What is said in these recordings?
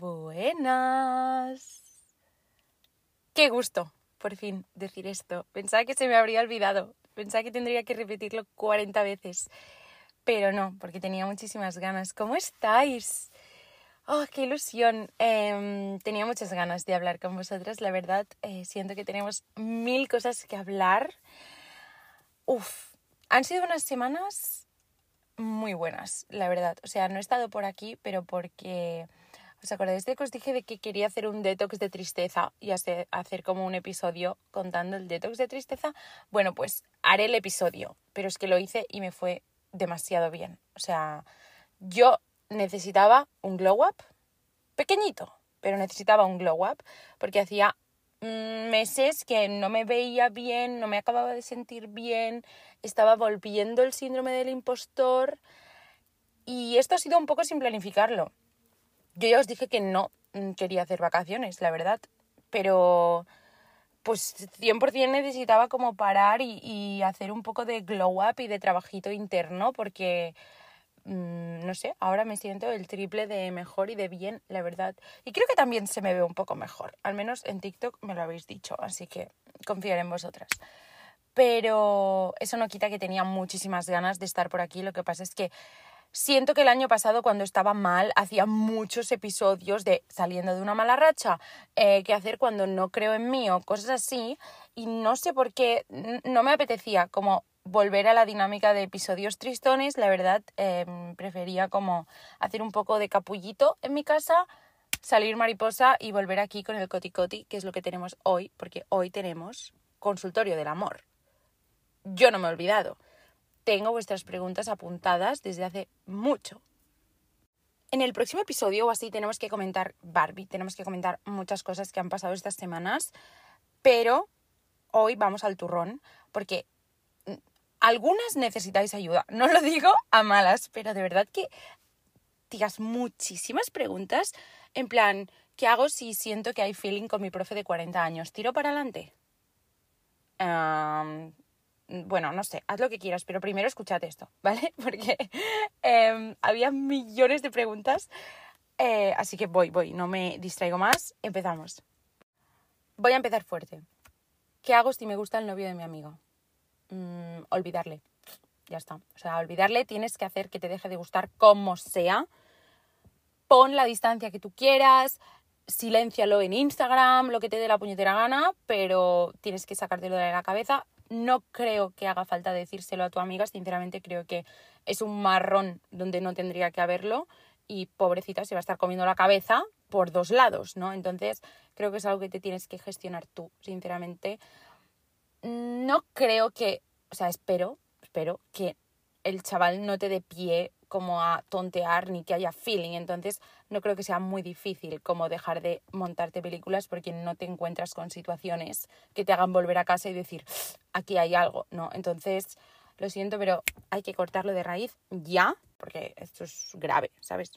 Buenas. Qué gusto, por fin, decir esto. Pensaba que se me habría olvidado. Pensaba que tendría que repetirlo 40 veces. Pero no, porque tenía muchísimas ganas. ¿Cómo estáis? ¡Oh, qué ilusión! Em, tenía muchas ganas de hablar con vosotras, la verdad. Eh, siento que tenemos mil cosas que hablar. Uf, han sido unas semanas muy buenas, la verdad. O sea, no he estado por aquí, pero porque ¿Os acordáis de que os dije de que quería hacer un detox de tristeza y hacer como un episodio contando el detox de tristeza? Bueno, pues haré el episodio, pero es que lo hice y me fue demasiado bien. O sea, yo necesitaba un glow up pequeñito, pero necesitaba un glow up porque hacía meses que no me veía bien, no me acababa de sentir bien, estaba volviendo el síndrome del impostor y esto ha sido un poco sin planificarlo yo ya os dije que no mm, quería hacer vacaciones, la verdad, pero pues 100% necesitaba como parar y, hacer un poco de glow up y de trabajito interno porque, mm, no sé, ahora me siento el triple de mejor y de bien, la verdad. Y creo que también se me ve un poco mejor, al menos en TikTok me lo habéis dicho, así que confiaré en vosotras. Pero eso no quita que tenía muchísimas ganas de estar por aquí, lo que pasa es que Siento que el año pasado cuando estaba mal hacía muchos episodios de saliendo de una mala racha, eh, qué hacer cuando no creo en mí o cosas así y no sé por qué no me apetecía como volver a la dinámica de episodios tristones, la verdad em, prefería como hacer un poco de capullito en mi casa, salir mariposa y volver aquí con el coticoti, que es lo que tenemos hoy, porque hoy tenemos consultorio del amor. Yo no me he olvidado tengo vuestras preguntas apuntadas desde hace mucho. En el próximo episodio o así tenemos que comentar Barbie, tenemos que comentar muchas cosas que han pasado estas semanas, pero hoy vamos al turrón porque mm, algunas necesitáis ayuda. No lo digo a malas, pero de verdad que digas muchísimas preguntas en plan, ¿qué hago si siento que hay feeling con mi profe de 40 años? ¿Tiro para adelante? Bueno, no sé, haz lo que quieras, pero primero escúchate esto, ¿vale? Porque em, había millones de preguntas, eh, así que voy, voy, no me distraigo más, empezamos. Voy a empezar fuerte. ¿Qué hago si me gusta el novio de mi amigo? Mm, olvidarle. Ya está. O sea, olvidarle tienes que hacer que te deje de gustar como sea. Pon la distancia que tú quieras, siléncialo en Instagram, lo que te dé la puñetera gana, pero tienes que sacártelo de la cabeza no creo que haga falta decírselo a tu amiga, sinceramente creo que es un marrón donde no tendría que haberlo y pobrecita se va a estar comiendo la cabeza por dos lados, ¿no? Entonces creo que es algo que te tienes que gestionar tú, sinceramente. No creo que, o sea, espero, espero que el chaval no te dé pie como a tontear ni que haya feeling. Entonces no creo que sea muy difícil como dejar de montarte películas porque no te encuentras con situaciones que te hagan volver a casa y decir, aquí hay algo, ¿no? Entonces, lo siento, pero hay que cortarlo de raíz ya, porque esto es grave, ¿sabes?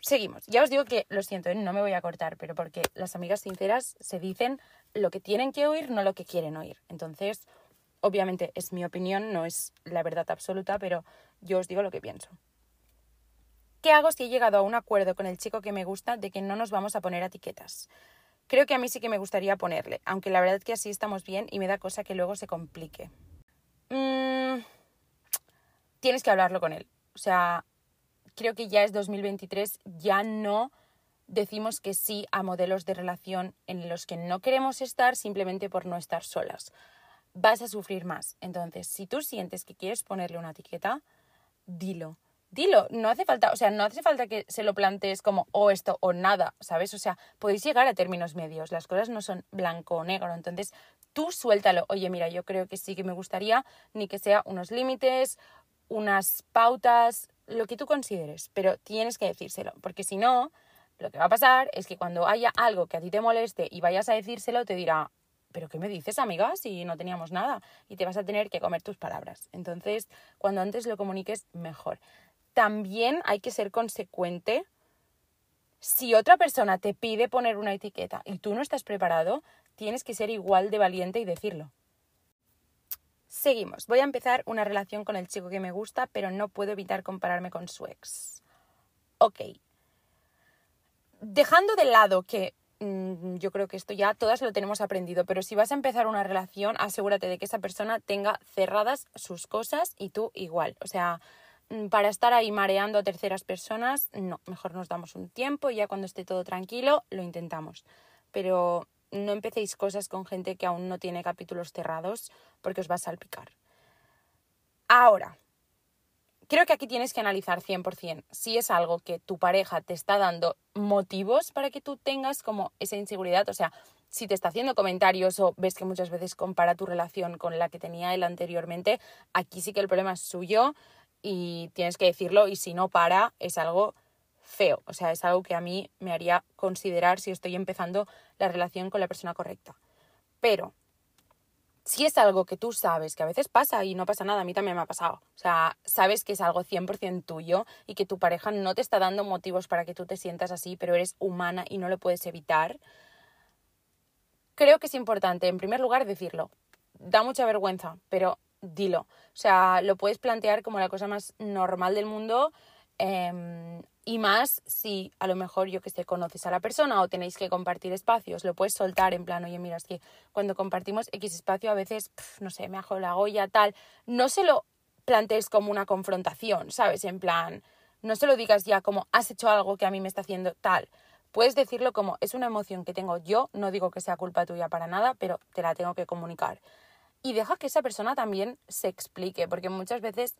Seguimos. Ya os digo que lo siento, ¿eh? no me voy a cortar, pero porque las amigas sinceras se dicen lo que tienen que oír, no lo que quieren oír. Entonces, obviamente es mi opinión, no es la verdad absoluta, pero yo os digo lo que pienso. ¿Qué hago si he llegado a un acuerdo con el chico que me gusta de que no nos vamos a poner etiquetas? Creo que a mí sí que me gustaría ponerle, aunque la verdad es que así estamos bien y me da cosa que luego se complique. Mm, tienes que hablarlo con él. O sea, creo que ya es 2023, ya no decimos que sí a modelos de relación en los que no queremos estar simplemente por no estar solas. Vas a sufrir más. Entonces, si tú sientes que quieres ponerle una etiqueta, dilo. Dilo, no hace falta, o sea, no hace falta que se lo plantees como o esto o nada, ¿sabes? O sea, podéis llegar a términos medios, las cosas no son blanco o negro, entonces tú suéltalo, oye, mira, yo creo que sí que me gustaría, ni que sea unos límites, unas pautas, lo que tú consideres, pero tienes que decírselo, porque si no, lo que va a pasar es que cuando haya algo que a ti te moleste y vayas a decírselo, te dirá, ¿pero qué me dices, amiga? Si no teníamos nada. Y te vas a tener que comer tus palabras. Entonces, cuando antes lo comuniques, mejor. También hay que ser consecuente. Si otra persona te pide poner una etiqueta y tú no estás preparado, tienes que ser igual de valiente y decirlo. Seguimos. Voy a empezar una relación con el chico que me gusta, pero no puedo evitar compararme con su ex. Ok. dejando de lado que yo creo que esto ya todas lo tenemos aprendido, pero si vas a empezar una relación, asegúrate de que esa persona tenga cerradas sus cosas y tú igual. O sea, mm, para estar ahí mareando a terceras personas, no, mejor nos damos un tiempo y ya cuando esté todo tranquilo lo intentamos. Pero no empecéis cosas con gente que aún no tiene capítulos cerrados porque os va a salpicar. Ahora, creo que aquí tienes que analizar 100% si es algo que tu pareja te está dando motivos para que tú tengas como esa inseguridad, o sea, si te está haciendo comentarios o ves que muchas veces compara tu relación con la que tenía él anteriormente, aquí sí que el problema es suyo y tienes que decirlo y si no para es algo feo, o sea, es algo que a mí me haría considerar si estoy empezando la relación con la persona correcta. Pero si es algo que tú sabes, que a veces pasa y no pasa nada, a mí también me ha pasado. O sea, sabes que es algo 100% tuyo y que tu pareja no te está dando motivos para que tú te sientas así, pero eres humana y no lo puedes evitar. Creo que es importante, en primer lugar, decirlo. Da mucha vergüenza, pero dilo. O sea, lo puedes plantear como la cosa más normal del mundo. Em, y más si a lo mejor yo que sé, conoces a la persona o tenéis que compartir espacios, lo puedes soltar en plan, oye, mira, es que cuando compartimos X espacio a veces, no sé, me hago la goya, tal. No se lo plantees como una confrontación, ¿sabes? En plan, no se lo digas ya como has hecho algo que a mí me está haciendo tal. Puedes decirlo como es una emoción que tengo yo, no digo que sea culpa tuya para nada, pero te la tengo que comunicar. Y deja que esa persona también se explique, porque muchas veces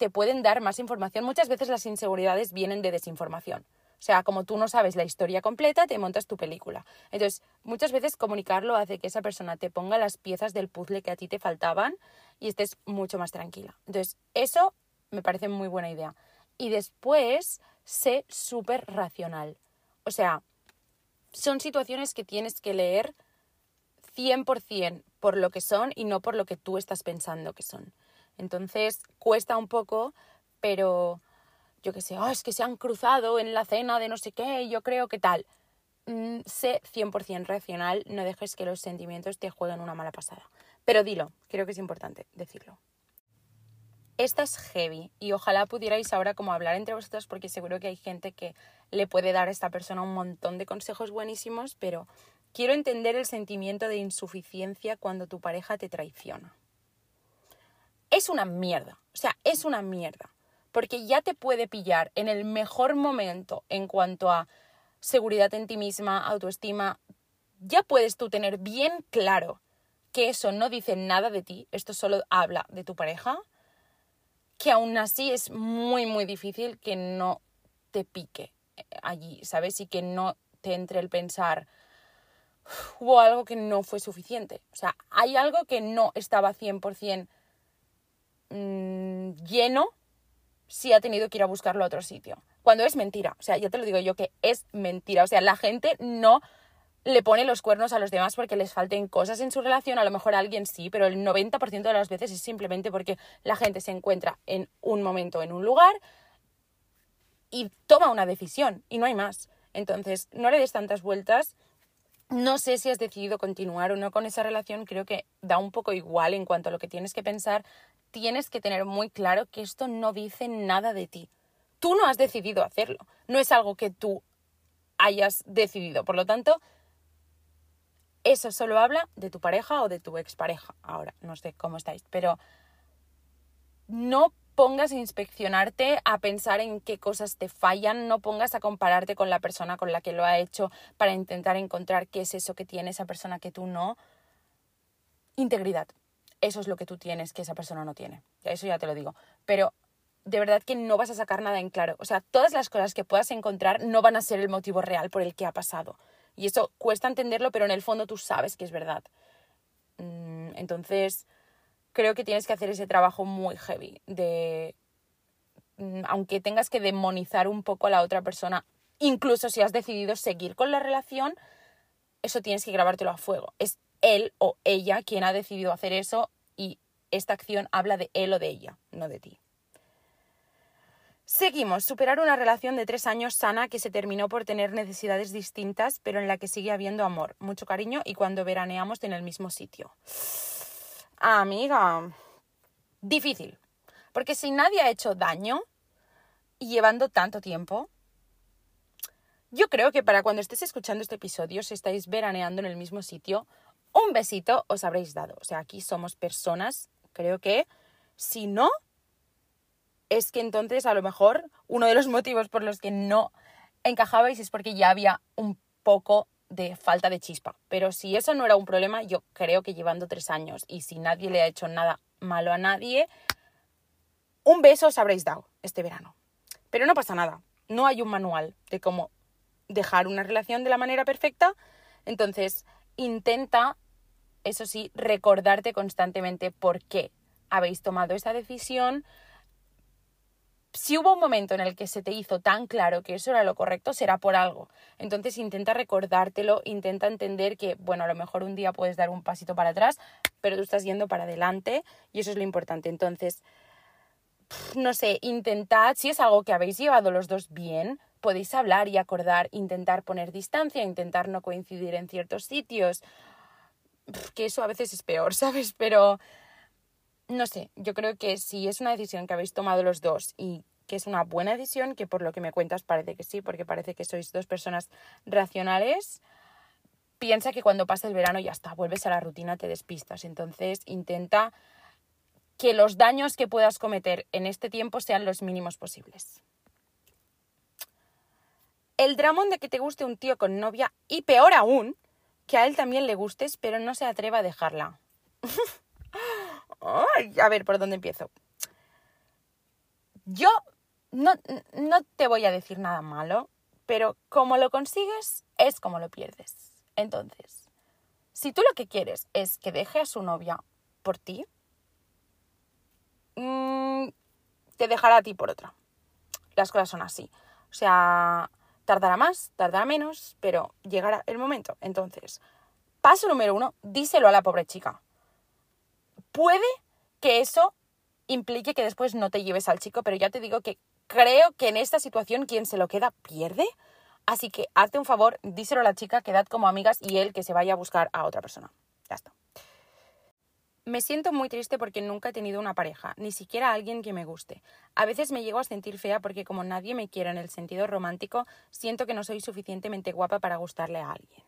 te pueden dar más información. Muchas veces las inseguridades vienen de desinformación. O sea, como tú no sabes la historia completa, te montas tu película. Entonces, muchas veces comunicarlo hace que esa persona te ponga las piezas del puzzle que a ti te faltaban y estés mucho más tranquila. Entonces, eso me parece muy buena idea. Y después, sé súper racional. O sea, son situaciones que tienes que leer 100% por lo que son y no por lo que tú estás pensando que son. Entonces cuesta un poco, pero yo qué sé, oh, es que se han cruzado en la cena de no sé qué, yo creo que tal. Mm, sé 100% racional, no dejes que los sentimientos te jueguen una mala pasada. Pero dilo, creo que es importante decirlo. Esta es heavy y ojalá pudierais ahora como hablar entre vosotros porque seguro que hay gente que le puede dar a esta persona un montón de consejos buenísimos, pero quiero entender el sentimiento de insuficiencia cuando tu pareja te traiciona es una mierda. O sea, es una mierda. Porque ya te puede pillar en el mejor momento en cuanto a seguridad en ti misma, autoestima. Ya puedes tú tener bien claro que eso no dice nada de ti, esto solo habla de tu pareja, que aún así es muy, muy difícil que no te pique allí, ¿sabes? Y que no te entre el pensar, hubo algo que no fue suficiente. O sea, hay algo que no estaba 100% Mm, lleno si ha tenido que ir a buscarlo a otro sitio. Cuando es mentira. O sea, ya te lo digo yo que es mentira. O sea, la gente no le pone los cuernos a los demás porque les falten cosas en su relación. A lo mejor a alguien sí, pero el 90% de las veces es simplemente porque la gente se encuentra en un momento, en un lugar y toma una decisión y no hay más. Entonces, no le des tantas vueltas no sé si has decidido continuar o no con esa relación, creo que da un poco igual en cuanto a lo que tienes que pensar. Tienes que tener muy claro que esto no dice nada de ti. Tú no has decidido hacerlo, no es algo que tú hayas decidido. Por lo tanto, eso solo habla de tu pareja o de tu expareja. Ahora, no sé cómo estáis, pero no pongas a inspeccionarte, a pensar en qué cosas te fallan, no pongas a compararte con la persona con la que lo ha hecho para intentar encontrar qué es eso que tiene esa persona que tú no. Integridad. Eso es lo que tú tienes que esa persona no tiene. Eso ya te lo digo. Pero de verdad que no vas a sacar nada en claro. O sea, todas las cosas que puedas encontrar no van a ser el motivo real por el que ha pasado. Y eso cuesta entenderlo, pero en el fondo tú sabes que es verdad. Mm, entonces, creo que tienes que hacer ese trabajo muy heavy de mm, aunque tengas que demonizar un poco a la otra persona, incluso si has decidido seguir con la relación, eso tienes que grabártelo a fuego. Es él o ella quien ha decidido hacer eso y esta acción habla de él o de ella, no de ti. Seguimos, superar una relación de tres años sana que se terminó por tener necesidades distintas, pero en la que sigue habiendo amor, mucho cariño y cuando veraneamos en el mismo sitio. Amiga, difícil. Porque si nadie ha hecho daño llevando tanto tiempo, Yo creo que para cuando estés escuchando este episodio, si estáis veraneando en el mismo sitio, un besito os habréis dado. O sea, aquí somos personas, creo que si no, es que entonces a lo mejor uno de los motivos por los que no encajabais es porque ya había un poco de falta de chispa. Pero si eso no era un problema, yo creo que llevando tres años y si nadie le ha hecho nada malo a nadie, un beso os habréis dado este verano. Pero no pasa nada. No hay un manual de cómo dejar una relación de la manera perfecta. Entonces, intenta, eso sí, recordarte constantemente por qué habéis tomado esa decisión. Si hubo un momento en el que se te hizo tan claro que eso era lo correcto, será por algo. Entonces intenta recordártelo, intenta entender que, bueno, a lo mejor un día puedes dar un pasito para atrás, pero tú estás yendo para adelante y eso es lo importante. Entonces, no sé, intentad, si es algo que habéis llevado los dos bien, podéis hablar y acordar, intentar poner distancia, intentar no coincidir en ciertos sitios, que eso a veces es peor, ¿sabes? Pero no sé, yo creo que si es una decisión que habéis tomado los dos y que es una buena decisión, que por lo que me cuentas parece que sí, porque parece que sois dos personas racionales, piensa que cuando pase el verano ya está, vuelves a la rutina, te despistas. Entonces intenta que los daños que puedas cometer en este tiempo sean los mínimos posibles. El dramón de que te guste un tío con novia y peor aún, que a él también le gustes, pero no se atreva a dejarla. a ver, ¿por dónde empiezo? Yo no, no te voy a decir nada malo, pero como lo consigues es como lo pierdes. Entonces, si tú lo que quieres es que deje a su novia por ti, mmm, te dejará a ti por otra. Las cosas son así. O sea, Tardará más, tardará menos, pero llegará el momento. Entonces, paso número uno, díselo a la pobre chica. Puede que eso implique que después no te lleves al chico, pero ya te digo que creo que en esta situación quien se lo queda pierde. Así que hazte un favor, díselo a la chica, quedad como amigas y él que se vaya a buscar a otra persona. Ya está. Me siento muy triste porque nunca he tenido una pareja, ni siquiera alguien que me guste. A veces me llego a sentir fea porque como nadie me quiere en el sentido romántico, siento que no soy suficientemente guapa para gustarle a alguien.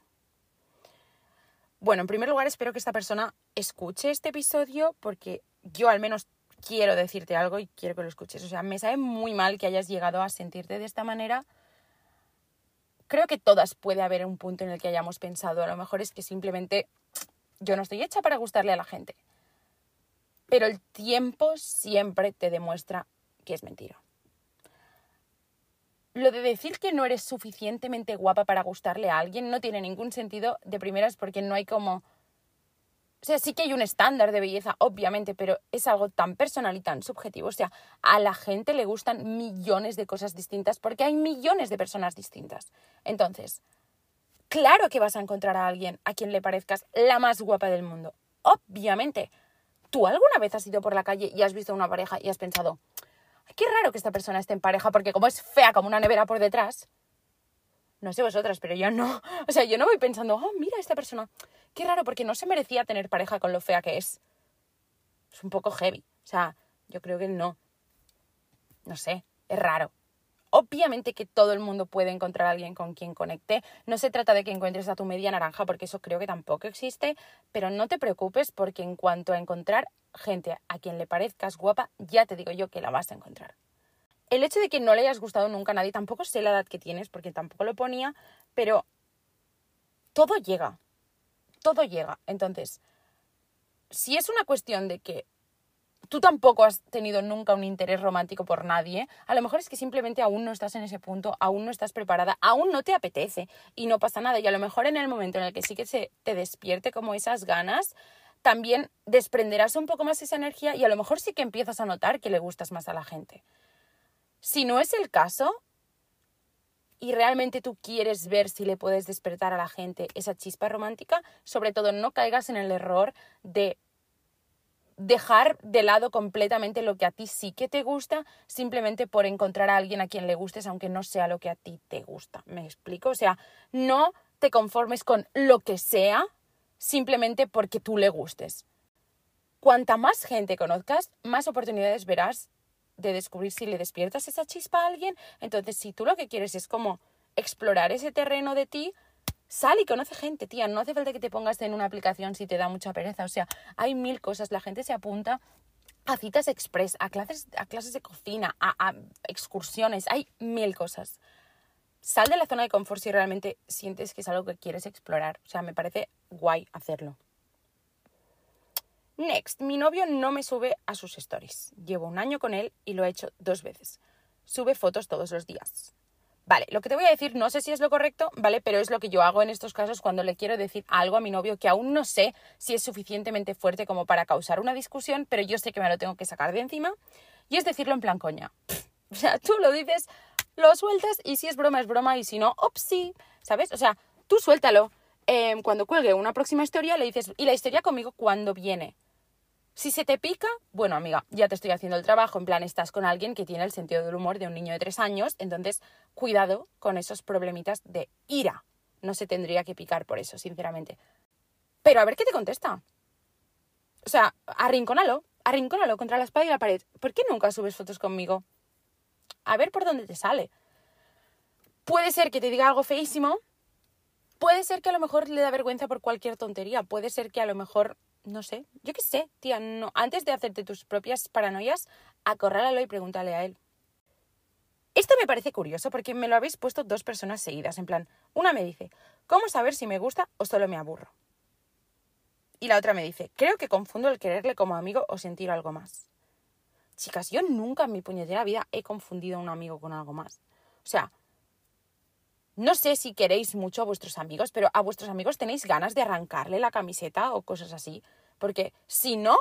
Bueno, en primer lugar espero que esta persona escuche este episodio porque yo al menos quiero decirte algo y quiero que lo escuches. O sea, me sabe muy mal que hayas llegado a sentirte de esta manera. Creo que todas puede haber un punto en el que hayamos pensado. A lo mejor es que simplemente yo no estoy hecha para gustarle a la gente. Pero el tiempo siempre te demuestra que es mentira. Lo de decir que no eres suficientemente guapa para gustarle a alguien no tiene ningún sentido de primeras porque no hay como... O sea, sí que hay un estándar de belleza, obviamente, pero es algo tan personal y tan subjetivo. O sea, a la gente le gustan millones de cosas distintas porque hay millones de personas distintas. Entonces, Claro que vas a encontrar a alguien a quien le parezcas la más guapa del mundo. Obviamente. ¿Tú alguna vez has ido por la calle y has visto a una pareja y has pensado, qué raro que esta persona esté en pareja porque como es fea como una nevera por detrás? No sé vosotras, pero yo no. O sea, yo no voy pensando, oh, mira esta persona. Qué raro porque no se merecía tener pareja con lo fea que es. Es un poco heavy. O sea, yo creo que no. No sé, es raro. Obviamente que todo el mundo puede encontrar a alguien con quien conecte. No se trata de que encuentres a tu media naranja, porque eso creo que tampoco existe, pero no te preocupes porque en cuanto a encontrar gente a quien le parezcas guapa, ya te digo yo que la vas a encontrar. El hecho de que no le hayas gustado nunca a nadie, tampoco sé la edad que tienes, porque tampoco lo ponía, pero todo llega. Todo llega. Entonces, si es una cuestión de que tú tampoco has tenido nunca un interés romántico por nadie, a lo mejor es que simplemente aún no estás en ese punto, aún no estás preparada, aún no te apetece y no pasa nada. Y a lo mejor en el momento en el que sí que se te despierte como esas ganas, también desprenderás un poco más esa energía y a lo mejor sí que empiezas a notar que le gustas más a la gente. Si no es el caso y realmente tú quieres ver si le puedes despertar a la gente esa chispa romántica, sobre todo no caigas en el error de dejar de lado completamente lo que a ti sí que te gusta, simplemente por encontrar a alguien a quien le gustes, aunque no sea lo que a ti te gusta. ¿Me explico? O sea, no te conformes con lo que sea simplemente porque tú le gustes. Cuanta más gente conozcas, más oportunidades verás de descubrir si le despiertas esa chispa a alguien. Entonces, si tú lo que quieres es como explorar ese terreno de ti, sal y conoce gente, tía. No hace falta que te pongas en una aplicación si te da mucha pereza. O sea, hay mil cosas. La gente se apunta a citas express, a clases, a clases de cocina, a, a excursiones. Hay mil cosas. Sal de la zona de confort si realmente sientes que es algo que quieres explorar. O sea, me parece guay hacerlo. Next, mi novio no me sube a sus stories. Llevo un año con él y lo he hecho dos veces. Sube fotos todos los días. Vale, lo que te voy a decir no sé si es lo correcto, ¿vale? Pero es lo que yo hago en estos casos cuando le quiero decir algo a mi novio que aún no sé si es suficientemente fuerte como para causar una discusión, pero yo sé que me lo tengo que sacar de encima. Y es decirlo en plan coña. O sea, tú lo dices, lo sueltas y si es broma es broma y si no, sí, ¿sabes? O sea, tú suéltalo. Em, cuando cuelgue una próxima historia le dices, y la historia conmigo cuando viene. Si se te pica, bueno, amiga, ya te estoy haciendo el trabajo. En plan, estás con alguien que tiene el sentido del humor de un niño de tres años. Entonces, cuidado con esos problemitas de ira. No se tendría que picar por eso, sinceramente. Pero a ver qué te contesta. O sea, arrincónalo, arrincónalo contra la espalda y la pared. ¿Por qué nunca subes fotos conmigo? A ver por dónde te sale. Puede ser que te diga algo feísimo. Puede ser que a lo mejor le da vergüenza por cualquier tontería. Puede ser que a lo mejor no sé, yo qué sé, tía, no, antes de hacerte tus propias paranoias, acorrálalo y pregúntale a él. Esto me parece curioso porque me lo habéis puesto dos personas seguidas, en plan, una me dice, ¿cómo saber si me gusta o solo me aburro? Y la otra me dice, creo que confundo el quererle como amigo o sentir algo más. Chicas, yo nunca en mi puñetera vida he confundido a un amigo con algo más. O sea, no sé si queréis mucho a vuestros amigos, pero a vuestros amigos tenéis ganas de arrancarle la camiseta o cosas así. Porque si no,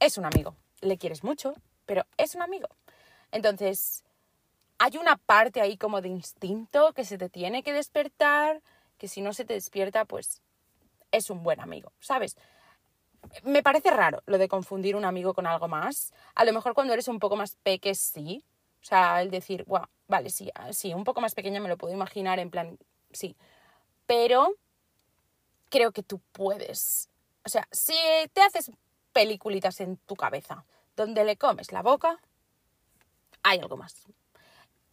es un amigo. Le quieres mucho, pero es un amigo. Entonces, hay una parte ahí como de instinto que se te tiene que despertar, que si no se te despierta, pues es un buen amigo, ¿sabes? Me parece raro lo de confundir un amigo con algo más. A lo mejor cuando eres un poco más peque sí. O sea, el decir, wow, Vale, sí, ah, sí, un poco más pequeña me lo puedo imaginar, en plan, sí. Pero creo que tú puedes. O sea, si te haces peliculitas en tu cabeza donde le comes la boca, hay algo más.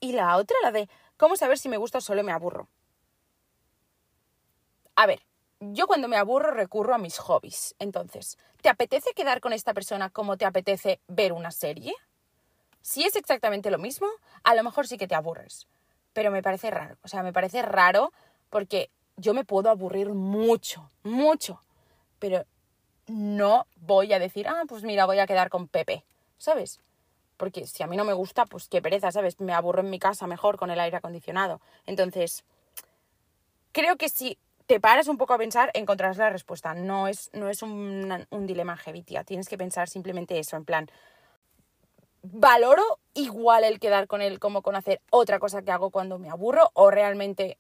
Y la otra, la de cómo saber si me gusta o solo me aburro. A ver, yo cuando me aburro recurro a mis hobbies. Entonces, ¿te apetece quedar con esta persona como te apetece ver una serie? Si es exactamente lo mismo, a lo mejor sí que te aburres. Pero me parece raro. O sea, me parece raro porque yo me puedo aburrir mucho, mucho. Pero no voy a decir, ah, pues mira, voy a quedar con Pepe. ¿Sabes? Porque si a mí no me gusta, pues qué pereza, ¿sabes? Me aburro en mi casa mejor con el aire acondicionado. Entonces, creo que si te paras un poco a pensar, encontrarás la respuesta. No es, no es un, dilema heavy. Tienes que pensar simplemente eso, en plan, valoro igual el quedar con él como con hacer otra cosa que hago cuando me aburro o realmente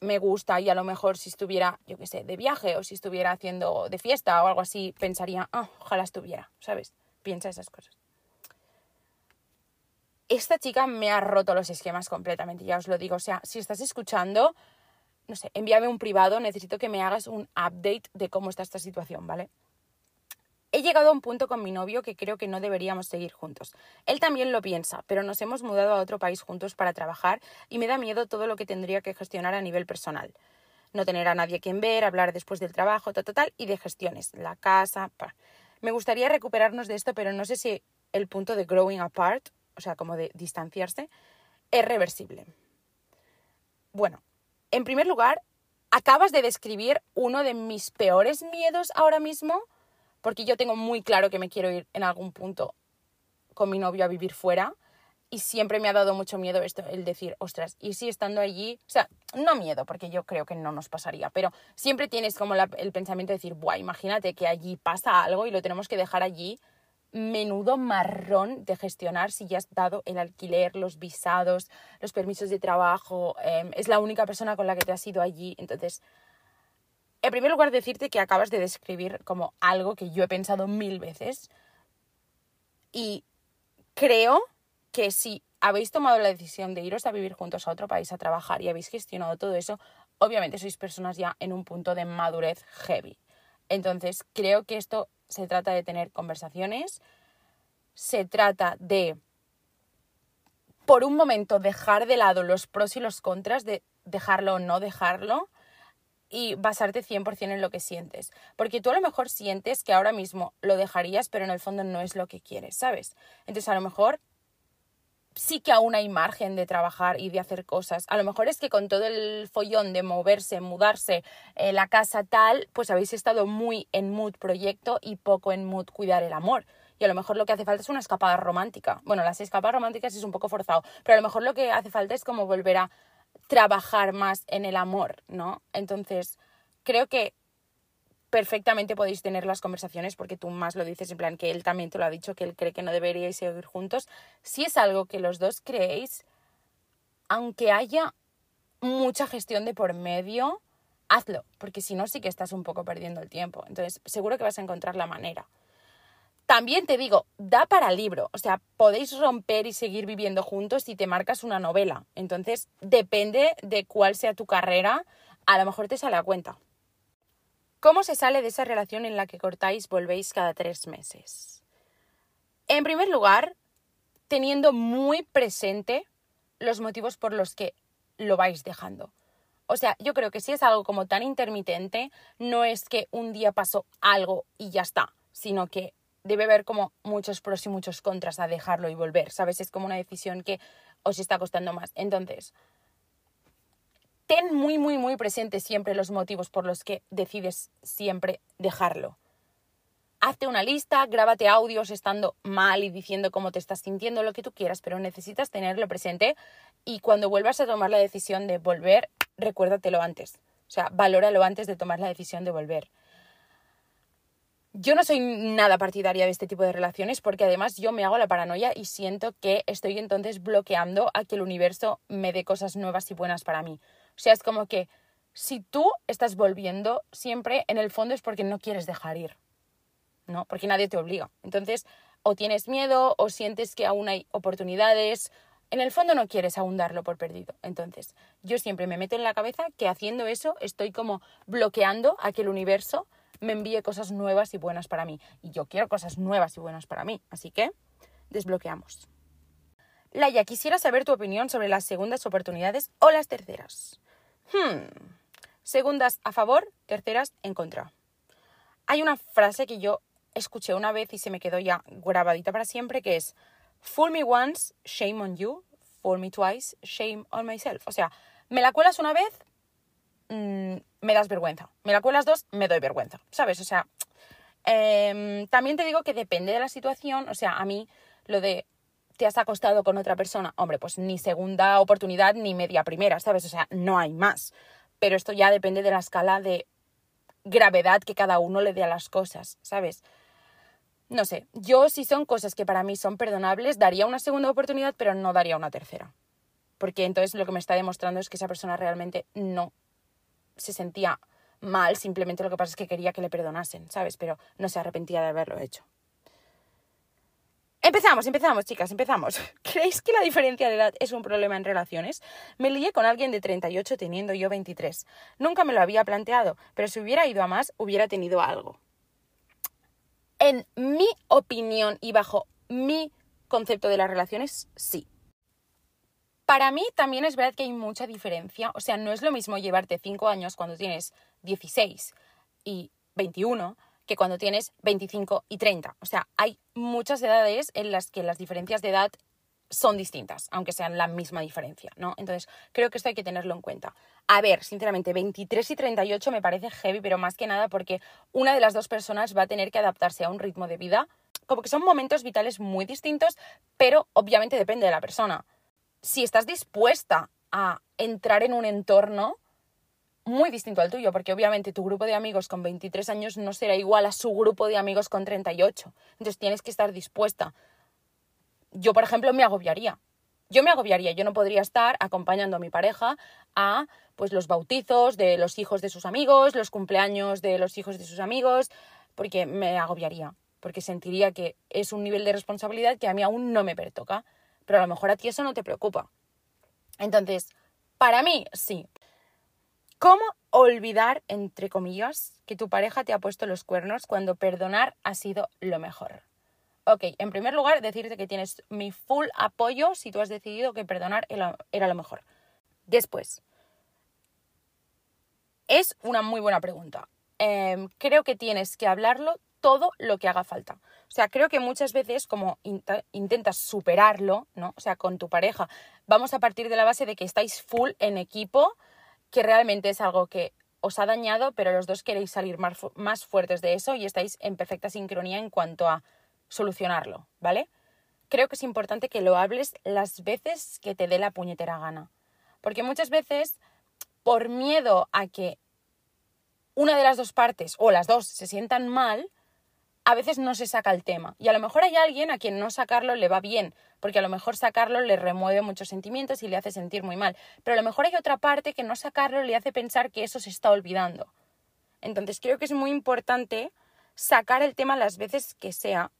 me gusta y a lo mejor si estuviera, yo qué sé, de viaje o si estuviera haciendo de fiesta o algo así, pensaría, ah, ojalá estuviera, ¿sabes? Piensa esas cosas. Esta chica me ha roto los esquemas completamente, ya os lo digo. O sea, si estás escuchando, no sé, envíame un privado, necesito que me hagas un update de cómo está esta situación, ¿vale? He llegado a un punto con mi novio que creo que no deberíamos seguir juntos. Él también lo piensa, pero nos hemos mudado a otro país juntos para trabajar y me da miedo todo lo que tendría que gestionar a nivel personal. No tener a nadie quien ver, hablar después del trabajo, tal, tal, y de gestiones, la casa. Me gustaría recuperarnos de esto, pero no sé si el punto de growing apart, o sea, como de distanciarse, es reversible. Bueno, en primer lugar, acabas de describir uno de mis peores miedos ahora mismo porque yo tengo muy claro que me quiero ir en algún punto con mi novio a vivir fuera y siempre me ha dado mucho miedo esto, el decir, ostras, y si estando allí, o sea, no miedo, porque yo creo que no nos pasaría, pero siempre tienes como el pensamiento de decir, buah, imagínate que allí pasa algo y lo tenemos que dejar allí, menudo marrón de gestionar si ya has dado el alquiler, los visados, los permisos de trabajo, em, es la única persona con la que te has ido allí, entonces en primer lugar, decirte que acabas de describir como algo que yo he pensado mil veces. Y creo que si habéis tomado la decisión de iros a vivir juntos a otro país a trabajar y habéis gestionado todo eso, obviamente sois personas ya en un punto de madurez heavy. Entonces, creo que esto se trata de tener conversaciones, se trata de por un momento dejar de lado los pros y los contras de dejarlo o no dejarlo y basarte 100% en lo que sientes. Porque tú a lo mejor sientes que ahora mismo lo dejarías, pero en el fondo no es lo que quieres, ¿sabes? Entonces a lo mejor sí que aún hay margen de trabajar y de hacer cosas. A lo mejor es que con todo el follón de moverse, mudarse, eh, la casa tal, pues habéis estado muy en mood proyecto y poco en mood cuidar el amor. Y a lo mejor lo que hace falta es una escapada romántica. Bueno, las escapadas románticas es un poco forzado, pero a lo mejor lo que hace falta es como volver a trabajar más en el amor, ¿no? Entonces, creo que perfectamente podéis tener las conversaciones porque tú más lo dices en plan que él también te lo ha dicho que él cree que no deberíais seguir juntos. Si es algo que los dos creéis, aunque haya mucha gestión de por medio, hazlo, porque si no sí que estás un poco perdiendo el tiempo. Entonces, seguro que vas a encontrar la manera. También te digo, da para libro, o sea, podéis romper y seguir viviendo juntos si te marcas una novela. Entonces, depende de cuál sea tu carrera, a lo mejor te sale a cuenta. ¿Cómo se sale de esa relación en la que cortáis, volvéis cada tres meses? En primer lugar, teniendo muy presente los motivos por los que lo vais dejando. O sea, yo creo que si es algo como tan intermitente, no es que un día pasó algo y ya está, sino que debe haber como muchos pros y muchos contras a dejarlo y volver, ¿sabes? Es como una decisión que os está costando más. Entonces, ten muy, muy, muy presente siempre los motivos por los que decides siempre dejarlo. Hazte una lista, grábate audios estando mal y diciendo cómo te estás sintiendo, lo que tú quieras, pero necesitas tenerlo presente y cuando vuelvas a tomar la decisión de volver, recuérdatelo antes. O sea, valóralo antes de tomar la decisión de volver. Yo no soy nada partidaria de este tipo de relaciones porque además yo me hago la paranoia y siento que estoy entonces bloqueando a que el universo me dé cosas nuevas y buenas para mí. O sea, es como que si tú estás volviendo, siempre en el fondo es porque no quieres dejar ir, ¿no? Porque nadie te obliga. Entonces, o tienes miedo o sientes que aún hay oportunidades. En el fondo no quieres aún por perdido. Entonces, yo siempre me meto en la cabeza que haciendo eso estoy como bloqueando a que el universo me envíe cosas nuevas y buenas para mí. Y yo quiero cosas nuevas y buenas para mí. Así que desbloqueamos. Laia, quisiera saber tu opinión sobre las segundas oportunidades o las terceras. Hmm. Segundas a favor, terceras en contra. Hay una frase que yo escuché una vez y se me quedó ya grabadita para siempre que es Fool me once, shame on you. Fool me twice, shame on myself. O sea, me la cuelas una vez, Mm, me das vergüenza. Me la cuelas dos, me doy vergüenza, ¿sabes? O sea, em, también te digo que depende de la situación, o sea, a mí lo de te has acostado con otra persona, hombre, pues ni segunda oportunidad ni media primera, ¿sabes? O sea, no hay más. Pero esto ya depende de la escala de gravedad que cada uno le dé a las cosas, ¿sabes? No sé, yo si son cosas que para mí son perdonables, daría una segunda oportunidad, pero no daría una tercera. Porque entonces lo que me está demostrando es que esa persona realmente no se sentía mal, simplemente lo que pasa es que quería que le perdonasen, ¿sabes? Pero no se arrepentía de haberlo hecho. Empezamos, empezamos, chicas, empezamos. ¿Creéis que la diferencia de edad es un problema en relaciones? Me lié con alguien de 38 teniendo yo 23. Nunca me lo había planteado, pero si hubiera ido a más, hubiera tenido algo. En mi opinión y bajo mi concepto de las relaciones, sí. Para mí también es verdad que hay mucha diferencia. O sea, no es lo mismo llevarte 5 años cuando tienes 16 y 21 que cuando tienes 25 y 30. O sea, hay muchas edades en las que las diferencias de edad son distintas, aunque sean la misma diferencia, ¿no? Entonces, creo que esto hay que tenerlo en cuenta. A ver, sinceramente, 23 y 38 me parece heavy, pero más que nada porque una de las dos personas va a tener que adaptarse a un ritmo de vida, como que son momentos vitales muy distintos, pero obviamente depende de la persona si estás dispuesta a entrar en un entorno muy distinto al tuyo, porque obviamente tu grupo de amigos con 23 años no será igual a su grupo de amigos con 38. Entonces tienes que estar dispuesta. Yo, por ejemplo, me agobiaría. Yo me agobiaría, yo no podría estar acompañando a mi pareja a pues los bautizos de los hijos de sus amigos, los cumpleaños de los hijos de sus amigos, porque me agobiaría, porque sentiría que es un nivel de responsabilidad que a mí aún no me pertoca pero a lo mejor a ti eso no te preocupa. Entonces, para mí, sí. ¿Cómo olvidar, entre comillas, que tu pareja te ha puesto los cuernos cuando perdonar ha sido lo mejor? Ok, en primer lugar, decirte que tienes mi full apoyo si tú has decidido que perdonar era lo mejor. Después, es una muy buena pregunta. Em, creo que tienes que hablarlo todo lo que haga falta. O sea, creo que muchas veces como intentas superarlo, ¿no? O sea, con tu pareja, vamos a partir de la base de que estáis full en equipo, que realmente es algo que os ha dañado, pero los dos queréis salir más, más fuertes de eso y estáis en perfecta sincronía en cuanto a solucionarlo, ¿vale? Creo que es importante que lo hables las veces que te dé la puñetera gana. Porque muchas veces, por miedo a que una de las dos partes o las dos se sientan mal, a veces no se saca el tema. Y a lo mejor hay alguien a quien no sacarlo le va bien, porque a lo mejor sacarlo le remueve muchos sentimientos y le hace sentir muy mal. Pero a lo mejor hay otra parte que no sacarlo le hace pensar que eso se está olvidando. Entonces creo que es muy importante sacar el tema las veces que sea.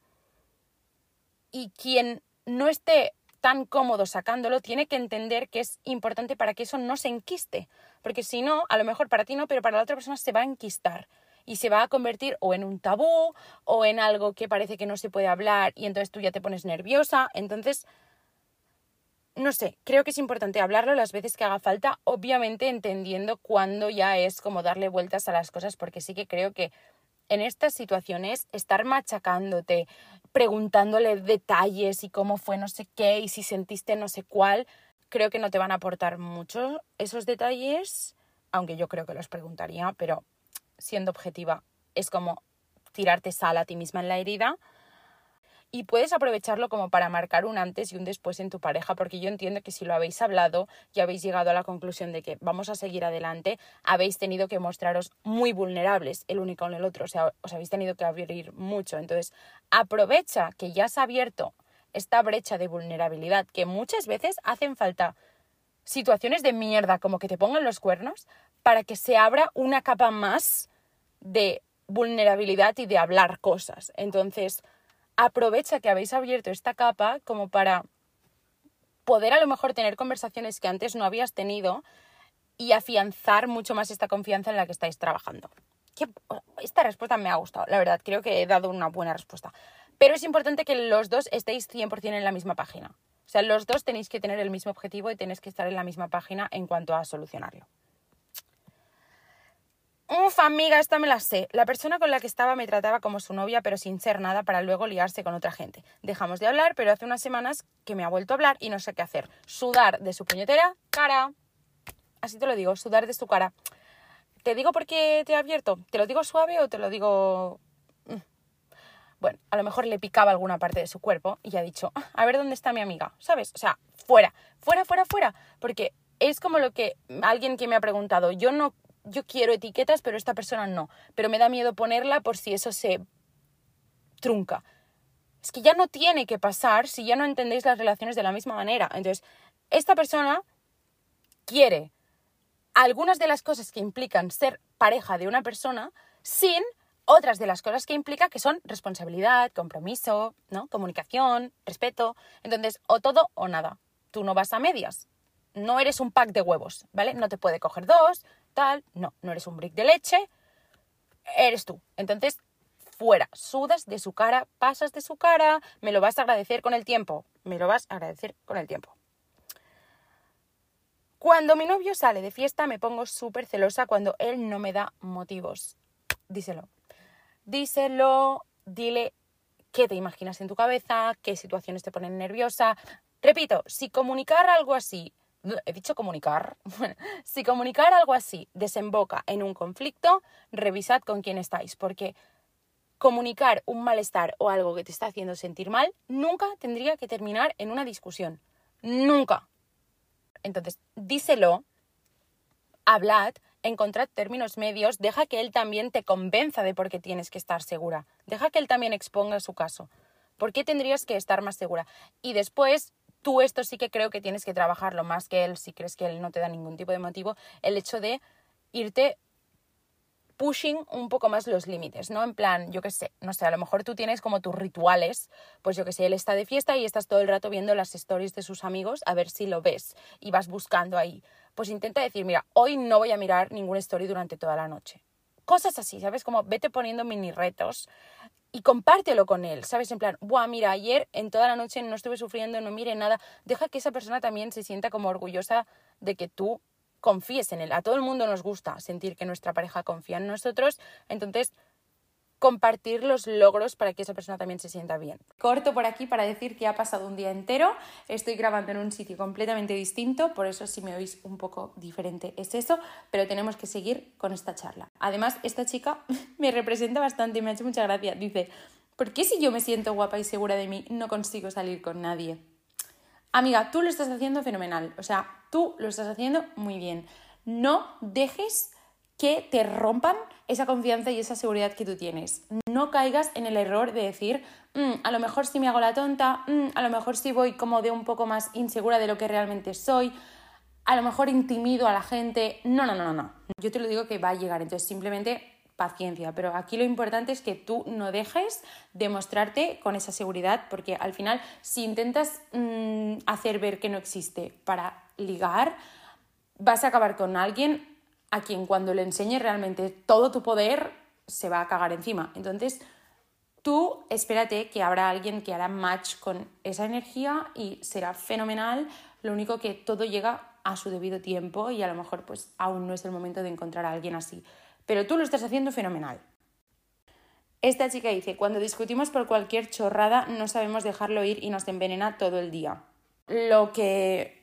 Y quien no esté tan cómodo sacándolo tiene que entender que es importante para que eso no se enquiste. Porque si no, a lo mejor para ti no, pero para la otra persona se va a enquistar y se va a convertir o en un tabú o en algo que parece que no se puede hablar y entonces tú ya te pones nerviosa. Entonces, no sé, creo que es importante hablarlo las veces que haga falta, obviamente entendiendo cuándo ya es como darle vueltas a las cosas, porque sí que creo que en estas situaciones estar machacándote, preguntándole detalles y cómo fue no sé qué y si sentiste no sé cuál, creo que no te van a aportar mucho esos detalles, aunque yo creo que los preguntaría, pero siendo objetiva, es como tirarte sal a ti misma en la herida. Y puedes aprovecharlo como para marcar un antes y un después en tu pareja, porque yo entiendo que si lo habéis hablado y habéis llegado a la conclusión de que vamos a seguir adelante, habéis tenido que mostraros muy vulnerables el uno con el otro, o sea, os habéis tenido que abrir mucho. Entonces, aprovecha que ya se ha abierto esta brecha de vulnerabilidad, que muchas veces hacen falta situaciones de mierda, como que te pongan los cuernos, para que se abra una capa más de vulnerabilidad y de hablar cosas. Entonces, aprovecha que habéis abierto esta capa como para poder a lo mejor tener conversaciones que antes no habías tenido y afianzar mucho más esta confianza en la que estáis trabajando. Esta respuesta me ha gustado, la verdad, creo que he dado una buena respuesta. Pero es importante que los dos estéis 100% en la misma página. O sea, los dos tenéis que tener el mismo objetivo y tenéis que estar en la misma página en cuanto a solucionarlo. Uf, amiga, esta me la sé. La persona con la que estaba me trataba como su novia, pero sin ser nada, para luego liarse con otra gente. Dejamos de hablar, pero hace unas semanas que me ha vuelto a hablar y no sé qué hacer. Sudar de su puñetera cara. Así te lo digo, sudar de su cara. ¿Te digo por qué te he abierto? ¿Te lo digo suave o te lo digo mm? bueno, a lo mejor le picaba alguna parte de su cuerpo y ha dicho, a ver dónde está mi amiga, ¿sabes? O sea, fuera, fuera, fuera, fuera, porque es como lo que alguien que me ha preguntado, yo no yo quiero etiquetas, pero esta persona no. Pero me da miedo ponerla por si eso se trunca. Es que ya no tiene que pasar si ya no entendéis las relaciones de la misma manera. Entonces, esta persona quiere algunas de las cosas que implican ser pareja de una persona sin otras de las cosas que implica que son responsabilidad, compromiso, ¿no? comunicación, respeto. Entonces, o todo o nada. Tú no vas a medias. No eres un pack de huevos, ¿vale? No te puede coger dos, no, no eres un brick de leche, eres tú. Entonces, fuera, sudas de su cara, pasas de su cara, me lo vas a agradecer con el tiempo, me lo vas a agradecer con el tiempo. Cuando mi novio sale de fiesta me pongo súper celosa cuando él no me da motivos. Díselo. Díselo, dile qué te imaginas en tu cabeza, qué situaciones te ponen nerviosa. Repito, si comunicar algo así he dicho comunicar. si comunicar algo así desemboca en un conflicto, revisad con quién estáis, porque comunicar un malestar o algo que te está haciendo sentir mal nunca tendría que terminar en una discusión. Nunca. Entonces, díselo, hablad, encontrad términos medios, deja que él también te convenza de por qué tienes que estar segura. Deja que él también exponga su caso. ¿Por qué tendrías que estar más segura? Y después tú esto sí que creo que tienes que trabajarlo más que él, si crees que él no te da ningún tipo de motivo, el hecho de irte pushing un poco más los límites, ¿no? En plan, yo qué sé, no sé, a lo mejor tú tienes como tus rituales, pues yo qué sé, él está de fiesta y estás todo el rato viendo las stories de sus amigos a ver si lo ves y vas buscando ahí. Pues intenta decir, mira, hoy no voy a mirar ningún story durante toda la noche. Cosas así, ¿sabes? Como vete poniendo mini retos y compártelo con él, ¿sabes? En plan, buah, mira, ayer en toda la noche no estuve sufriendo, no mire nada. Deja que esa persona también se sienta como orgullosa de que tú confíes en él. A todo el mundo nos gusta sentir que nuestra pareja confía en nosotros, entonces compartir los logros para que esa persona también se sienta bien. Corto por aquí para decir que ha pasado un día entero, estoy grabando en un sitio completamente distinto, por eso si me oís un poco diferente es eso, pero tenemos que seguir con esta charla. Además, esta chica me representa bastante y me ha hecho mucha gracia. Dice, ¿por qué si yo me siento guapa y segura de mí no consigo salir con nadie? Amiga, tú lo estás haciendo fenomenal, o sea, tú lo estás haciendo muy bien. No dejes que te rompan esa confianza y esa seguridad que tú tienes. No caigas en el error de decir, mm, a lo mejor si me hago la tonta, mm, a lo mejor si voy como de un poco más insegura de lo que realmente soy, a lo mejor intimido a la gente. No, no, no, no. Yo te lo digo que va a llegar, entonces simplemente paciencia, pero aquí lo importante es que tú no dejes de mostrarte con esa seguridad, porque al final si intentas mm, hacer ver que no existe para ligar, vas a acabar con alguien a quien cuando le enseñes realmente todo tu poder se va a cagar encima. Entonces, tú espérate que habrá alguien que hará match con esa energía y será fenomenal. Lo único que todo llega a su debido tiempo y a lo mejor pues aún no es el momento de encontrar a alguien así. Pero tú lo estás haciendo fenomenal. Esta chica dice, cuando discutimos por cualquier chorrada no sabemos dejarlo ir y nos envenena todo el día. Lo que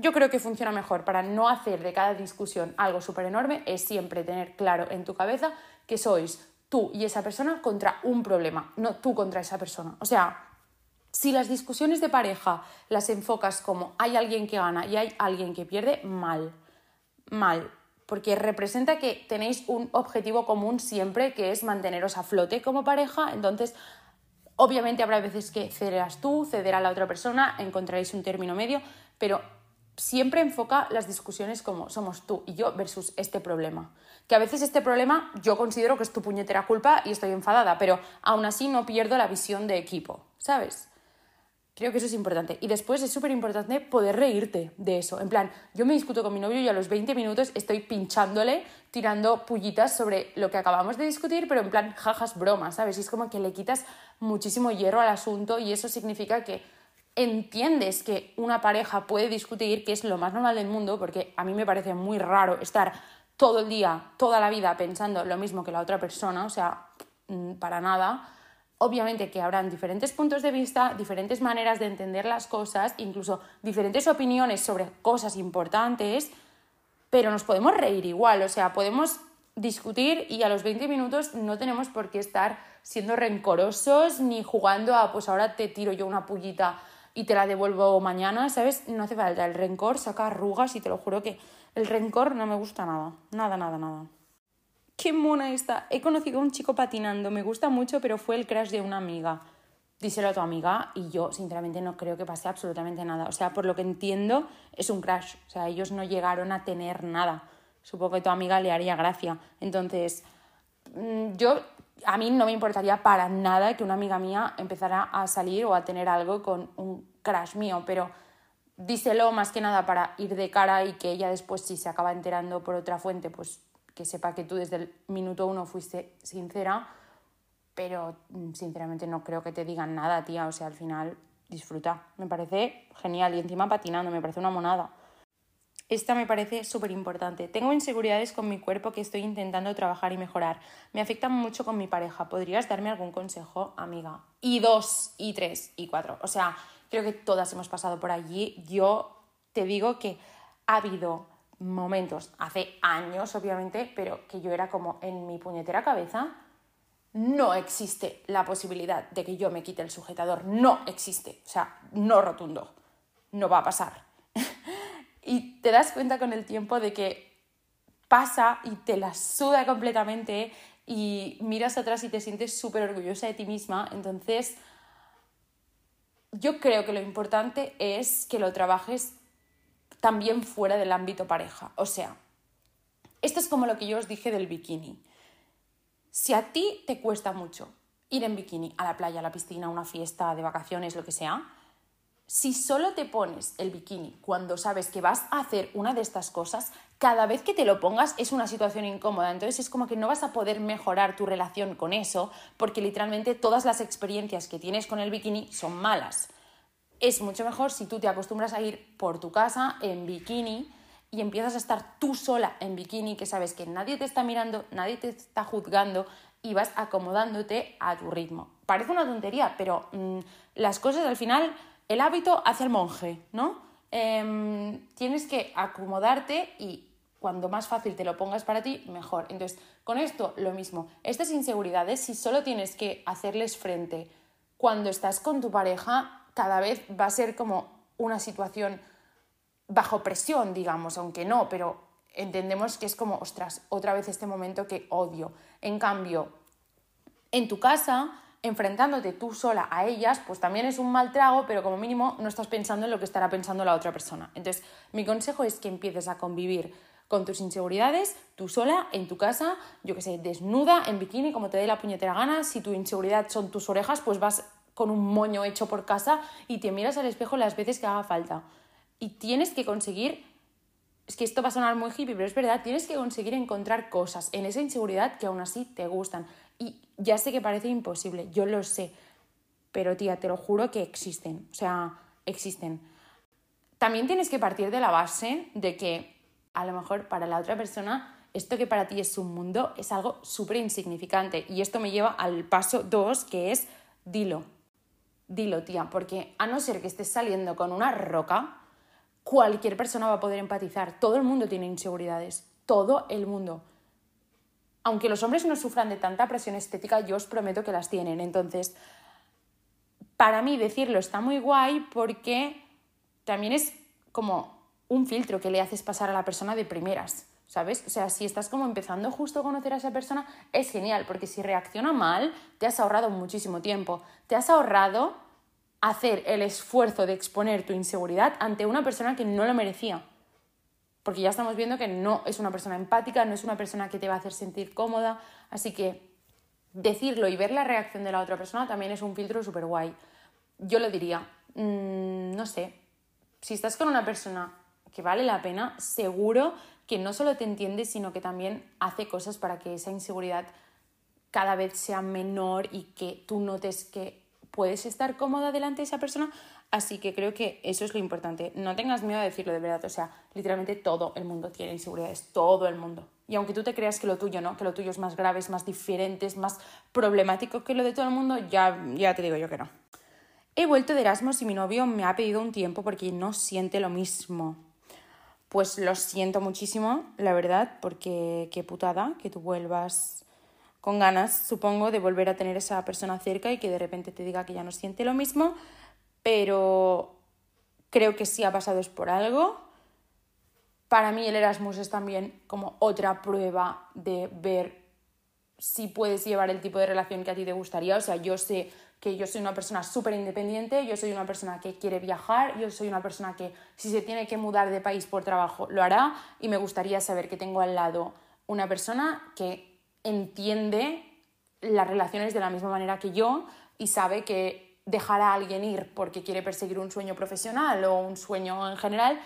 yo creo que funciona mejor para no hacer de cada discusión algo súper enorme es siempre tener claro en tu cabeza que sois tú y esa persona contra un problema, no tú contra esa persona. O sea, si las discusiones de pareja las enfocas como hay alguien que gana y hay alguien que pierde, mal, mal, porque representa que tenéis un objetivo común siempre que es manteneros a flote como pareja, entonces obviamente habrá veces que cederás tú, cederá la otra persona, encontraréis un término medio, pero siempre enfoca las discusiones como somos tú y yo versus este problema. Que a veces este problema yo considero que es tu puñetera culpa y estoy enfadada, pero aún así no pierdo la visión de equipo, ¿sabes? Creo que eso es importante. Y después es súper importante poder reírte de eso. En plan, yo me discuto con mi novio y a los 20 minutos estoy pinchándole, tirando pullitas sobre lo que acabamos de discutir, pero en plan, jajas, bromas, ¿sabes? Y es como que le quitas muchísimo hierro al asunto y eso significa que entiendes que una pareja puede discutir, que es lo más normal del mundo, porque a mí me parece muy raro estar todo el día, toda la vida pensando lo mismo que la otra persona, o sea, mm, para nada. Obviamente que habrán diferentes puntos de vista, diferentes maneras de entender las cosas, incluso diferentes opiniones sobre cosas importantes, pero nos podemos reír igual, o sea, podemos discutir y a los 20 minutos no tenemos por qué estar siendo rencorosos ni jugando a pues ahora te tiro yo una pullita y te la devuelvo mañana, ¿sabes? No hace falta. El rencor saca arrugas y te lo juro que el rencor no me gusta nada. Nada, nada, nada. Qué mona está. He conocido a un chico patinando, me gusta mucho, pero fue el crash de una amiga. Díselo a tu amiga y yo, sinceramente, no creo que pase absolutamente nada. O sea, por lo que entiendo, es un crash. O sea, ellos no llegaron a tener nada. Supongo que tu amiga le haría gracia. Entonces, mm, yo a mí no me importaría para nada que una amiga mía empezara a salir o a tener algo con un crash mío, pero díselo más que nada para ir de cara y que ella después, si se acaba enterando por otra fuente, pues que sepa que tú desde el minuto uno fuiste sincera, pero mm, sinceramente no creo que te digan nada, tía, o sea, al final disfruta, me parece genial y encima patinando, me parece una monada. Esta me parece súper importante. Tengo inseguridades con mi cuerpo que estoy intentando trabajar y mejorar. Me afectan mucho con mi pareja. ¿Podrías darme algún consejo, amiga? Y dos, y tres, y cuatro. O sea, creo que todas hemos pasado por allí. Yo te digo que ha habido momentos, hace años obviamente, pero que yo era como en mi puñetera cabeza, no existe la posibilidad de que yo me quite el sujetador. No existe. O sea, no rotundo. No va a pasar. Y te das cuenta con el tiempo de que pasa y te la suda completamente y miras atrás y te sientes súper orgullosa de ti misma. Entonces, yo creo que lo importante es que lo trabajes también fuera del ámbito pareja. O sea, esto es como lo que yo os dije del bikini. Si a ti te cuesta mucho ir en bikini a la playa, a la piscina, a una fiesta de vacaciones, lo que sea, si solo te pones el bikini cuando sabes que vas a hacer una de estas cosas, cada vez que te lo pongas es una situación incómoda. Entonces es como que no vas a poder mejorar tu relación con eso porque literalmente todas las experiencias que tienes con el bikini son malas. Es mucho mejor si tú te acostumbras a ir por tu casa en bikini y empiezas a estar tú sola en bikini, que sabes que nadie te está mirando, nadie te está juzgando y vas acomodándote a tu ritmo. Parece una tontería, pero mm, las cosas al final el hábito hace el monje, ¿no? Em, tienes que acomodarte y cuando más fácil te lo pongas para ti, mejor. Entonces, con esto lo mismo. Estas inseguridades, si solo tienes que hacerles frente cuando estás con tu pareja, cada vez va a ser como una situación bajo presión, digamos, aunque no, pero entendemos que es como, ostras, otra vez este momento que odio. En cambio, en tu casa, enfrentándote tú sola a ellas, pues también es un mal trago, pero como mínimo no estás pensando en lo que estará pensando la otra persona. Entonces, mi consejo es que empieces a convivir con tus inseguridades, tú sola, en tu casa, yo que sé, desnuda, en bikini, como te dé la puñetera gana. Si tu inseguridad son tus orejas, pues vas con un moño hecho por casa y te miras al espejo las veces que haga falta. Y tienes que conseguir, es que esto va a sonar muy hippie, pero es verdad, tienes que conseguir encontrar cosas en esa inseguridad que aún así te gustan. Ya sé que parece imposible, yo lo sé, pero tía, te lo juro que existen, o sea, existen. También tienes que partir de la base de que a lo mejor para la otra persona esto que para ti es un mundo es algo súper insignificante. Y esto me lleva al paso dos, que es dilo. Dilo, tía, porque a no ser que estés saliendo con una roca, cualquier persona va a poder empatizar. Todo el mundo tiene inseguridades. Todo el mundo aunque los hombres no sufran de tanta presión estética, yo os prometo que las tienen. Entonces, para mí decirlo está muy guay porque también es como un filtro que le haces pasar a la persona de primeras, ¿sabes? O sea, si estás como empezando justo a conocer a esa persona, es genial, porque si reacciona mal, te has ahorrado muchísimo tiempo. Te has ahorrado hacer el esfuerzo de exponer tu inseguridad ante una persona que no lo merecía porque ya estamos viendo que no es una persona empática, no es una persona que te va a hacer sentir cómoda, así que decirlo y ver la reacción de la otra persona también es un filtro súper guay. Yo lo diría, mm, no sé, si estás con una persona que vale la pena, seguro que no solo te entiende, sino que también hace cosas para que esa inseguridad cada vez sea menor y que tú notes que puedes estar cómoda delante de esa persona, Así que creo que eso es lo importante. No tengas miedo de decirlo de verdad. O sea, literalmente todo el mundo tiene inseguridades. Todo el mundo. Y aunque tú te creas que lo tuyo no, que lo tuyo es más grave, más diferente, es más problemático que lo de todo el mundo, ya, ya te digo yo que no. He vuelto de Erasmus y mi novio me ha pedido un tiempo porque no siente lo mismo. Pues lo siento muchísimo, la verdad, porque qué putada que tú vuelvas con ganas, supongo, de volver a tener esa persona cerca y que de repente te diga que ya no siente lo mismo pero creo que sí ha pasado es por algo. Para mí el Erasmus es también como otra prueba de ver si puedes llevar el tipo de relación que a ti te gustaría. O sea, yo sé que yo soy una persona súper independiente, yo soy una persona que quiere viajar, yo soy una persona que si se tiene que mudar de país por trabajo lo hará y me gustaría saber que tengo al lado una persona que entiende las relaciones de la misma manera que yo y sabe que dejar a alguien ir porque quiere perseguir un sueño profesional o un sueño en general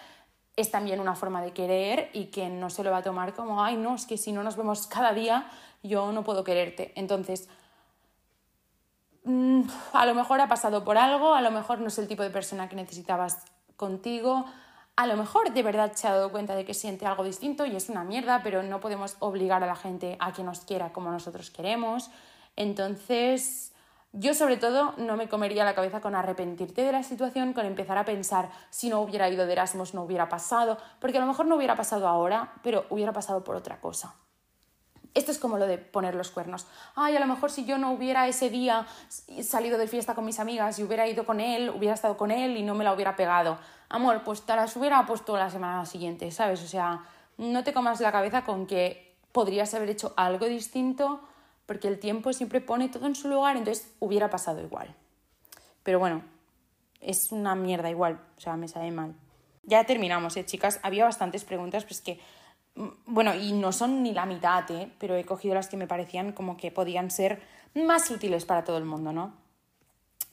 es también una forma de querer y que no se lo va a tomar como, ay, no, es que si no nos vemos cada día, yo no puedo quererte. Entonces, mm, a lo mejor ha pasado por algo, a lo mejor no es el tipo de persona que necesitabas contigo, a lo mejor de verdad se ha dado cuenta de que siente algo distinto y es una mierda, pero no podemos obligar a la gente a que nos quiera como nosotros queremos. Entonces, yo sobre todo no me comería la cabeza con arrepentirte de la situación, con empezar a pensar si no hubiera ido de Erasmus no hubiera pasado, porque a lo mejor no hubiera pasado ahora, pero hubiera pasado por otra cosa. Esto es como lo de poner los cuernos. Ay, a lo mejor si yo no hubiera ese día salido de fiesta con mis amigas y hubiera ido con él, hubiera estado con él y no me la hubiera pegado. Amor, pues te las hubiera puesto la semana siguiente, ¿sabes? O sea, no te comas la cabeza con que podrías haber hecho algo distinto porque el tiempo siempre pone todo en su lugar, entonces hubiera pasado igual. Pero bueno, es una mierda igual, o sea, me sabe mal. Ya terminamos, ¿eh, chicas? Había bastantes preguntas, pues que, mm, bueno, y no son ni la mitad, ¿eh? Pero he cogido las que me parecían como que podían ser más útiles para todo el mundo, ¿no?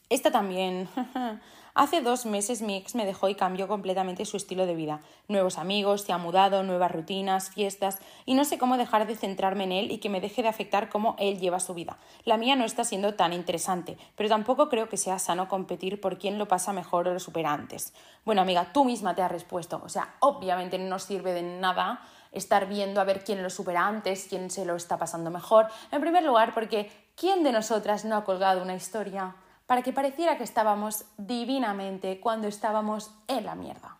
Esta también. Hace dos meses mi ex me dejó y cambió completamente su estilo de vida. Nuevos amigos, se ha mudado, nuevas rutinas, fiestas, y no sé cómo dejar de centrarme en él y que me deje de afectar cómo él lleva su vida. La mía no está siendo tan interesante, pero tampoco creo que sea sano competir por quién lo pasa mejor o lo supera antes. Bueno, amiga, tú misma te has respuesto. O sea, obviamente no sirve de nada estar viendo a ver quién lo supera antes, quién se lo está pasando mejor. En primer lugar, porque ¿quién de nosotras no ha colgado una historia? Para que pareciera que estábamos divinamente cuando estábamos en la mierda.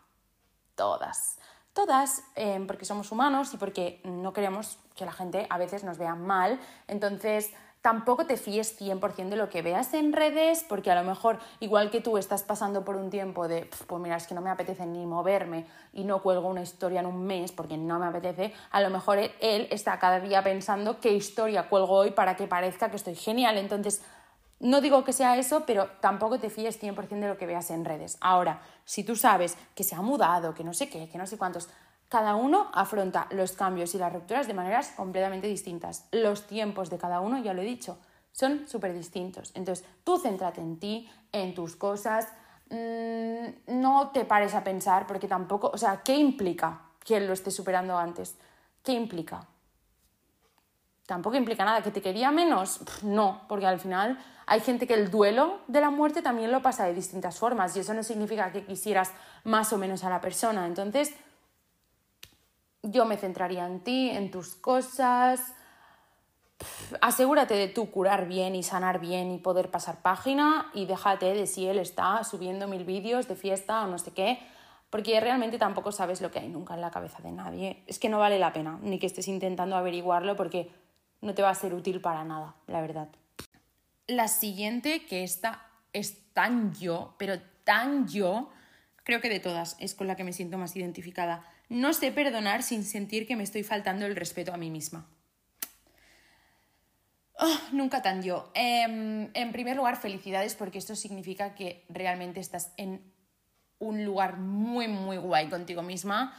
Todas. Todas, em, porque somos humanos y porque no queremos que la gente a veces nos vea mal. Entonces, tampoco te fíes 100% de lo que veas en redes, porque a lo mejor, igual que tú estás pasando por un tiempo de, pues mira, es que no me apetece ni moverme y no cuelgo una historia en un mes porque no me apetece, a lo mejor él está cada día pensando qué historia cuelgo hoy para que parezca que estoy genial. Entonces, no digo que sea eso, pero tampoco te fíes 100% de lo que veas en redes. Ahora, si tú sabes que se ha mudado, que no sé qué, que no sé cuántos, cada uno afronta los cambios y las rupturas de maneras completamente distintas. Los tiempos de cada uno, ya lo he dicho, son súper distintos. Entonces, tú céntrate en ti, en tus cosas, mm, no te pares a pensar, porque tampoco, o sea, ¿qué implica que él lo esté superando antes? ¿Qué implica? Tampoco implica nada, que te quería menos, no, porque al final hay gente que el duelo de la muerte también lo pasa de distintas formas y eso no significa que quisieras más o menos a la persona. Entonces, yo me centraría en ti, en tus cosas. Asegúrate de tú curar bien y sanar bien y poder pasar página y déjate de si él está subiendo mil vídeos de fiesta o no sé qué, porque realmente tampoco sabes lo que hay nunca en la cabeza de nadie. Es que no vale la pena ni que estés intentando averiguarlo porque no te va a ser útil para nada, la verdad. La siguiente, que esta es tan yo, pero tan yo, creo que de todas es con la que me siento más identificada. No sé perdonar sin sentir que me estoy faltando el respeto a mí misma. Oh, nunca tan yo. Em, en primer lugar, felicidades porque esto significa que realmente estás en un lugar muy, muy guay contigo misma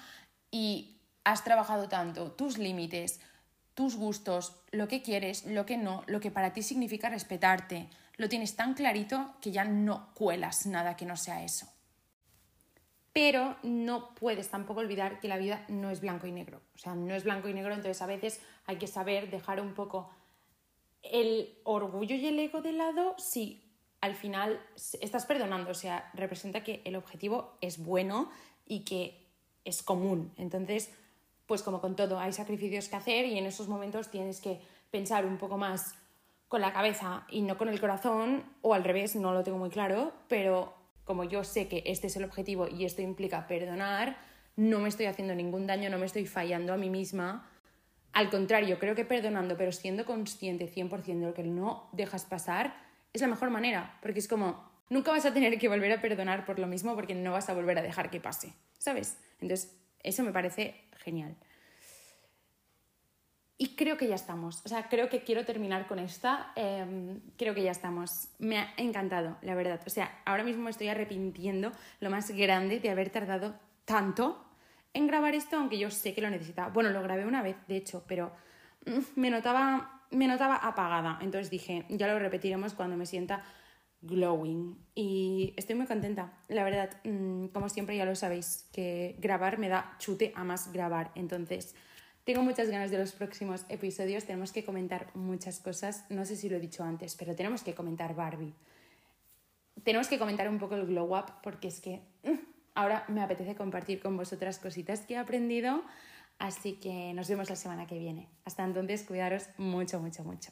y has trabajado tanto tus límites, tus gustos, lo que quieres, lo que no, lo que para ti significa respetarte. Lo tienes tan clarito que ya no cuelas nada que no sea eso. Pero no puedes tampoco olvidar que la vida no es blanco y negro. O sea, no es blanco y negro, entonces a veces hay que saber dejar un poco el orgullo y el ego de lado si al final estás perdonando. O sea, representa que el objetivo es bueno y que es común. Entonces, pues como con todo, hay sacrificios que hacer y en esos momentos tienes que pensar un poco más con la cabeza y no con el corazón, o al revés, no lo tengo muy claro, pero como yo sé que este es el objetivo y esto implica perdonar, no me estoy haciendo ningún daño, no me estoy fallando a mí misma. Al contrario, creo que perdonando, pero siendo consciente 100% de lo que no dejas pasar, es la mejor manera, porque es como, nunca vas a tener que volver a perdonar por lo mismo porque no vas a volver a dejar que pase, ¿sabes? Entonces, eso me parece genial. Y creo que ya estamos. O sea, creo que quiero terminar con esta. Em, creo que ya estamos. Me ha encantado, la verdad. O sea, ahora mismo me estoy arrepintiendo lo más grande de haber tardado tanto en grabar esto, aunque yo sé que lo necesitaba. Bueno, lo grabé una vez, de hecho, pero mm, me notaba, me notaba apagada. Entonces dije, ya lo repetiremos cuando me sienta glowing. Y estoy muy contenta, la verdad. Mm, como siempre ya lo sabéis, que grabar me da chute a más grabar. Entonces, tengo muchas ganas de los próximos episodios. Tenemos que comentar muchas cosas. No sé si lo he dicho antes, pero tenemos que comentar Barbie. Tenemos que comentar un poco el glow up porque es que mm, ahora me apetece compartir con vosotras cositas que he aprendido. Así que nos vemos la semana que viene. Hasta entonces, cuidaros mucho, mucho, mucho.